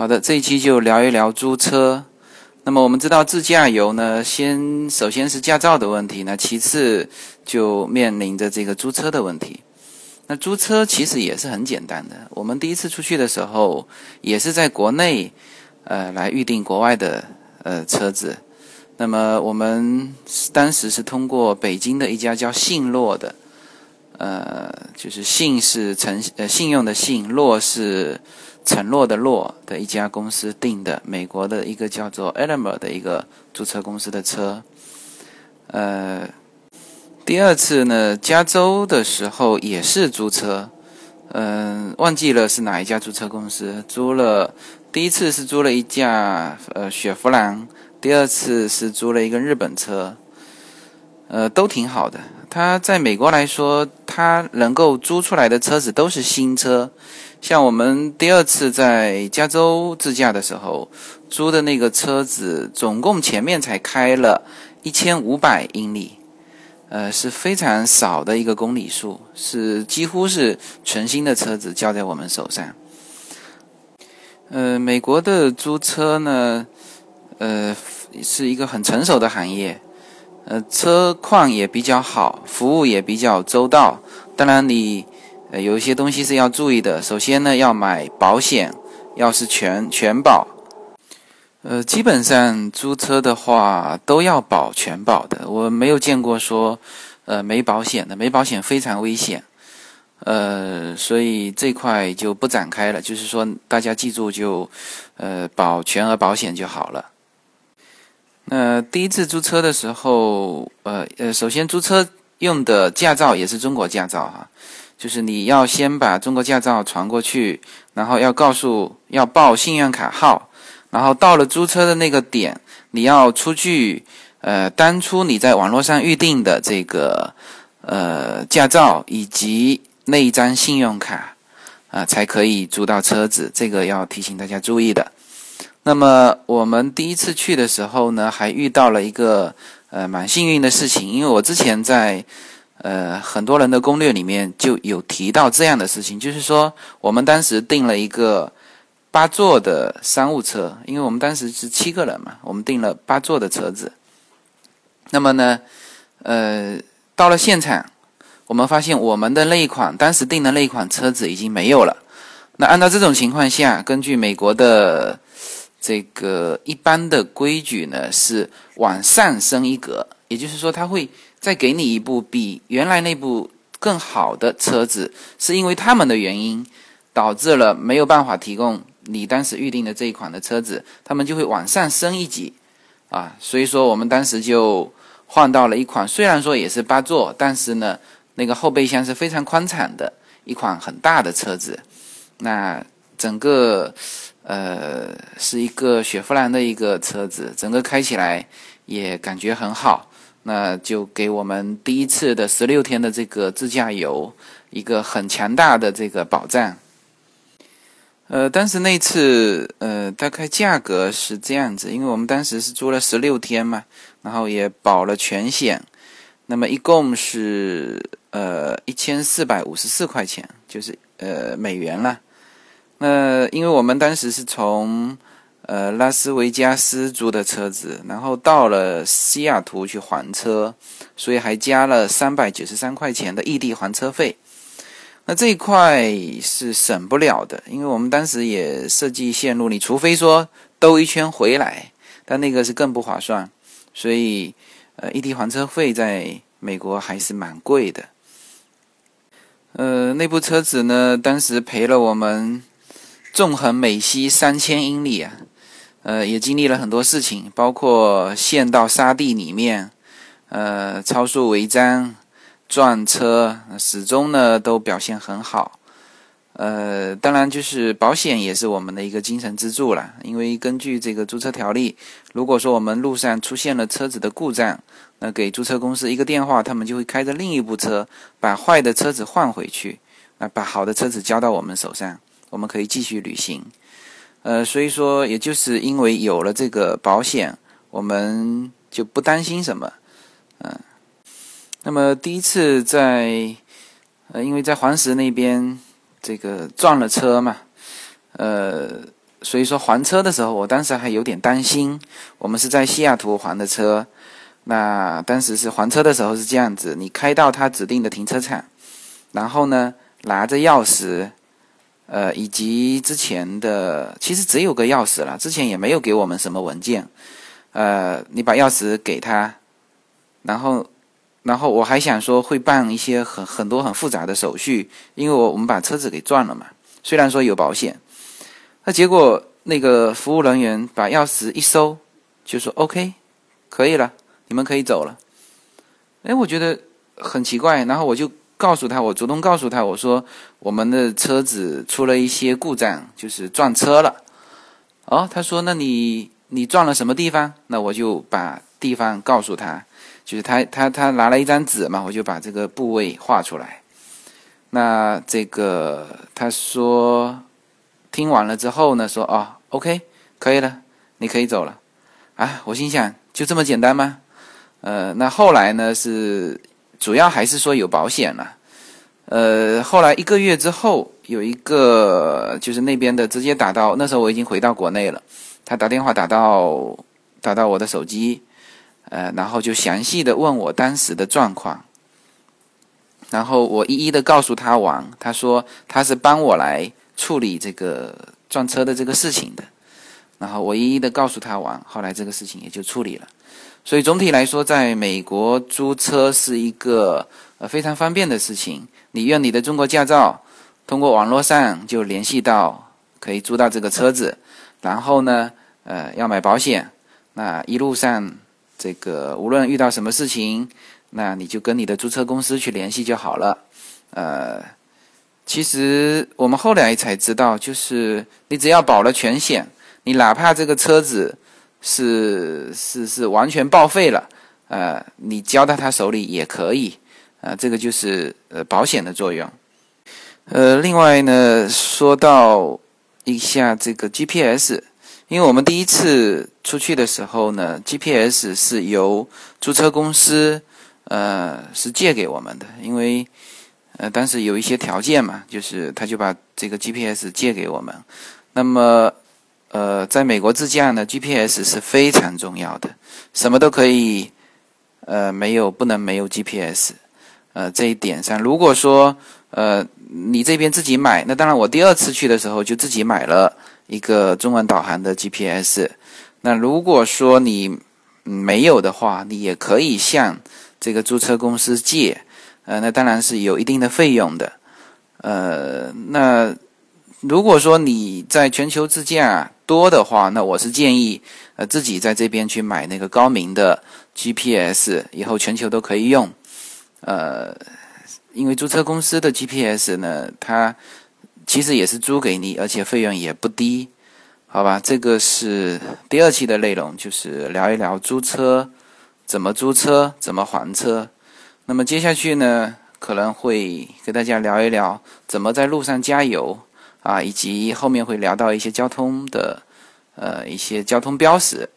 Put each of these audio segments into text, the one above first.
好的，这一期就聊一聊租车。那么我们知道自驾游呢，先首先是驾照的问题，那其次就面临着这个租车的问题。那租车其实也是很简单的。我们第一次出去的时候，也是在国内呃来预定国外的呃车子。那么我们当时是通过北京的一家叫信诺的，呃，就是信是诚呃信用的信，诺是。承诺的诺的一家公司订的美国的一个叫做 e l e m e r 的一个租车公司的车，呃，第二次呢，加州的时候也是租车，嗯，忘记了是哪一家租车公司租了。第一次是租了一架呃雪佛兰，第二次是租了一个日本车，呃，都挺好的。它在美国来说，它能够租出来的车子都是新车。像我们第二次在加州自驾的时候，租的那个车子，总共前面才开了一千五百英里，呃，是非常少的一个公里数，是几乎是全新的车子交在我们手上。呃，美国的租车呢，呃，是一个很成熟的行业，呃，车况也比较好，服务也比较周到。当然你。呃，有一些东西是要注意的。首先呢，要买保险，要是全全保。呃，基本上租车的话都要保全保的。我没有见过说，呃，没保险的，没保险非常危险。呃，所以这块就不展开了。就是说，大家记住就，呃，保全额保险就好了。那第一次租车的时候，呃呃，首先租车用的驾照也是中国驾照哈。就是你要先把中国驾照传过去，然后要告诉要报信用卡号，然后到了租车的那个点，你要出具呃当初你在网络上预定的这个呃驾照以及那一张信用卡啊，才可以租到车子。这个要提醒大家注意的。那么我们第一次去的时候呢，还遇到了一个呃蛮幸运的事情，因为我之前在。呃，很多人的攻略里面就有提到这样的事情，就是说我们当时订了一个八座的商务车，因为我们当时是七个人嘛，我们订了八座的车子。那么呢，呃，到了现场，我们发现我们的那一款当时订的那一款车子已经没有了。那按照这种情况下，根据美国的这个一般的规矩呢，是往上升一格，也就是说，他会。再给你一部比原来那部更好的车子，是因为他们的原因导致了没有办法提供你当时预定的这一款的车子，他们就会往上升一级啊。所以说我们当时就换到了一款，虽然说也是八座，但是呢，那个后备箱是非常宽敞的一款很大的车子。那整个呃是一个雪佛兰的一个车子，整个开起来也感觉很好。那就给我们第一次的十六天的这个自驾游一个很强大的这个保障。呃，但是那次呃，大概价格是这样子，因为我们当时是租了十六天嘛，然后也保了全险，那么一共是呃一千四百五十四块钱，就是呃美元了。那因为我们当时是从呃，拉斯维加斯租的车子，然后到了西雅图去还车，所以还加了三百九十三块钱的异地还车费。那这一块是省不了的，因为我们当时也设计线路，你除非说兜一圈回来，但那个是更不划算。所以，呃，异地还车费在美国还是蛮贵的。呃，那部车子呢，当时赔了我们纵横美西三千英里啊。呃，也经历了很多事情，包括陷到沙地里面，呃，超速违章、撞车，始终呢都表现很好。呃，当然就是保险也是我们的一个精神支柱了，因为根据这个租车条例，如果说我们路上出现了车子的故障，那给租车公司一个电话，他们就会开着另一部车把坏的车子换回去，那把好的车子交到我们手上，我们可以继续旅行。呃，所以说，也就是因为有了这个保险，我们就不担心什么，嗯。那么第一次在，呃，因为在黄石那边这个撞了车嘛，呃，所以说还车的时候，我当时还有点担心。我们是在西雅图还的车，那当时是还车的时候是这样子：你开到他指定的停车场，然后呢拿着钥匙，呃，以及之前的其实只有个钥匙了，之前也没有给我们什么文件。呃，你把钥匙给他，然后，然后我还想说会办一些很很多很复杂的手续，因为我我们把车子给撞了嘛。虽然说有保险。那结果，那个服务人员把钥匙一收，就说 “OK，可以了，你们可以走了。”哎，我觉得很奇怪，然后我就告诉他，我主动告诉他，我说我们的车子出了一些故障，就是撞车了。哦，他说：“那你你撞了什么地方？”那我就把地方告诉他，就是他他他拿了一张纸嘛，我就把这个部位画出来。那这个他说。听完了之后呢，说哦，OK，可以了，你可以走了。啊，我心想，就这么简单吗？呃，那后来呢是主要还是说有保险了。呃，后来一个月之后，有一个就是那边的直接打到，那时候我已经回到国内了，他打电话打到打到我的手机，呃，然后就详细的问我当时的状况，然后我一一的告诉他完，他说他是帮我来。处理这个撞车的这个事情的，然后我一一的告诉他完，后来这个事情也就处理了。所以总体来说，在美国租车是一个呃非常方便的事情。你用你的中国驾照，通过网络上就联系到可以租到这个车子，然后呢，呃，要买保险，那一路上这个无论遇到什么事情，那你就跟你的租车公司去联系就好了，呃。其实我们后来才知道，就是你只要保了全险，你哪怕这个车子是是是完全报废了，呃，你交到他手里也可以，啊，这个就是呃保险的作用。呃，另外呢，说到一下这个 GPS，因为我们第一次出去的时候呢，GPS 是由租车公司呃是借给我们的，因为。呃，但是有一些条件嘛，就是他就把这个 GPS 借给我们。那么，呃，在美国自驾呢，GPS 是非常重要的，什么都可以，呃，没有不能没有 GPS。呃，这一点上，如果说呃你这边自己买，那当然我第二次去的时候就自己买了一个中文导航的 GPS。那如果说你没有的话，你也可以向这个租车公司借。呃，那当然是有一定的费用的。呃，那如果说你在全球自驾多的话，那我是建议呃自己在这边去买那个高明的 GPS，以后全球都可以用。呃，因为租车公司的 GPS 呢，它其实也是租给你，而且费用也不低，好吧？这个是第二期的内容，就是聊一聊租车，怎么租车，怎么还车。那么接下去呢，可能会给大家聊一聊怎么在路上加油啊，以及后面会聊到一些交通的呃一些交通标识，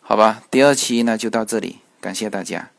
好吧？第二期呢就到这里，感谢大家。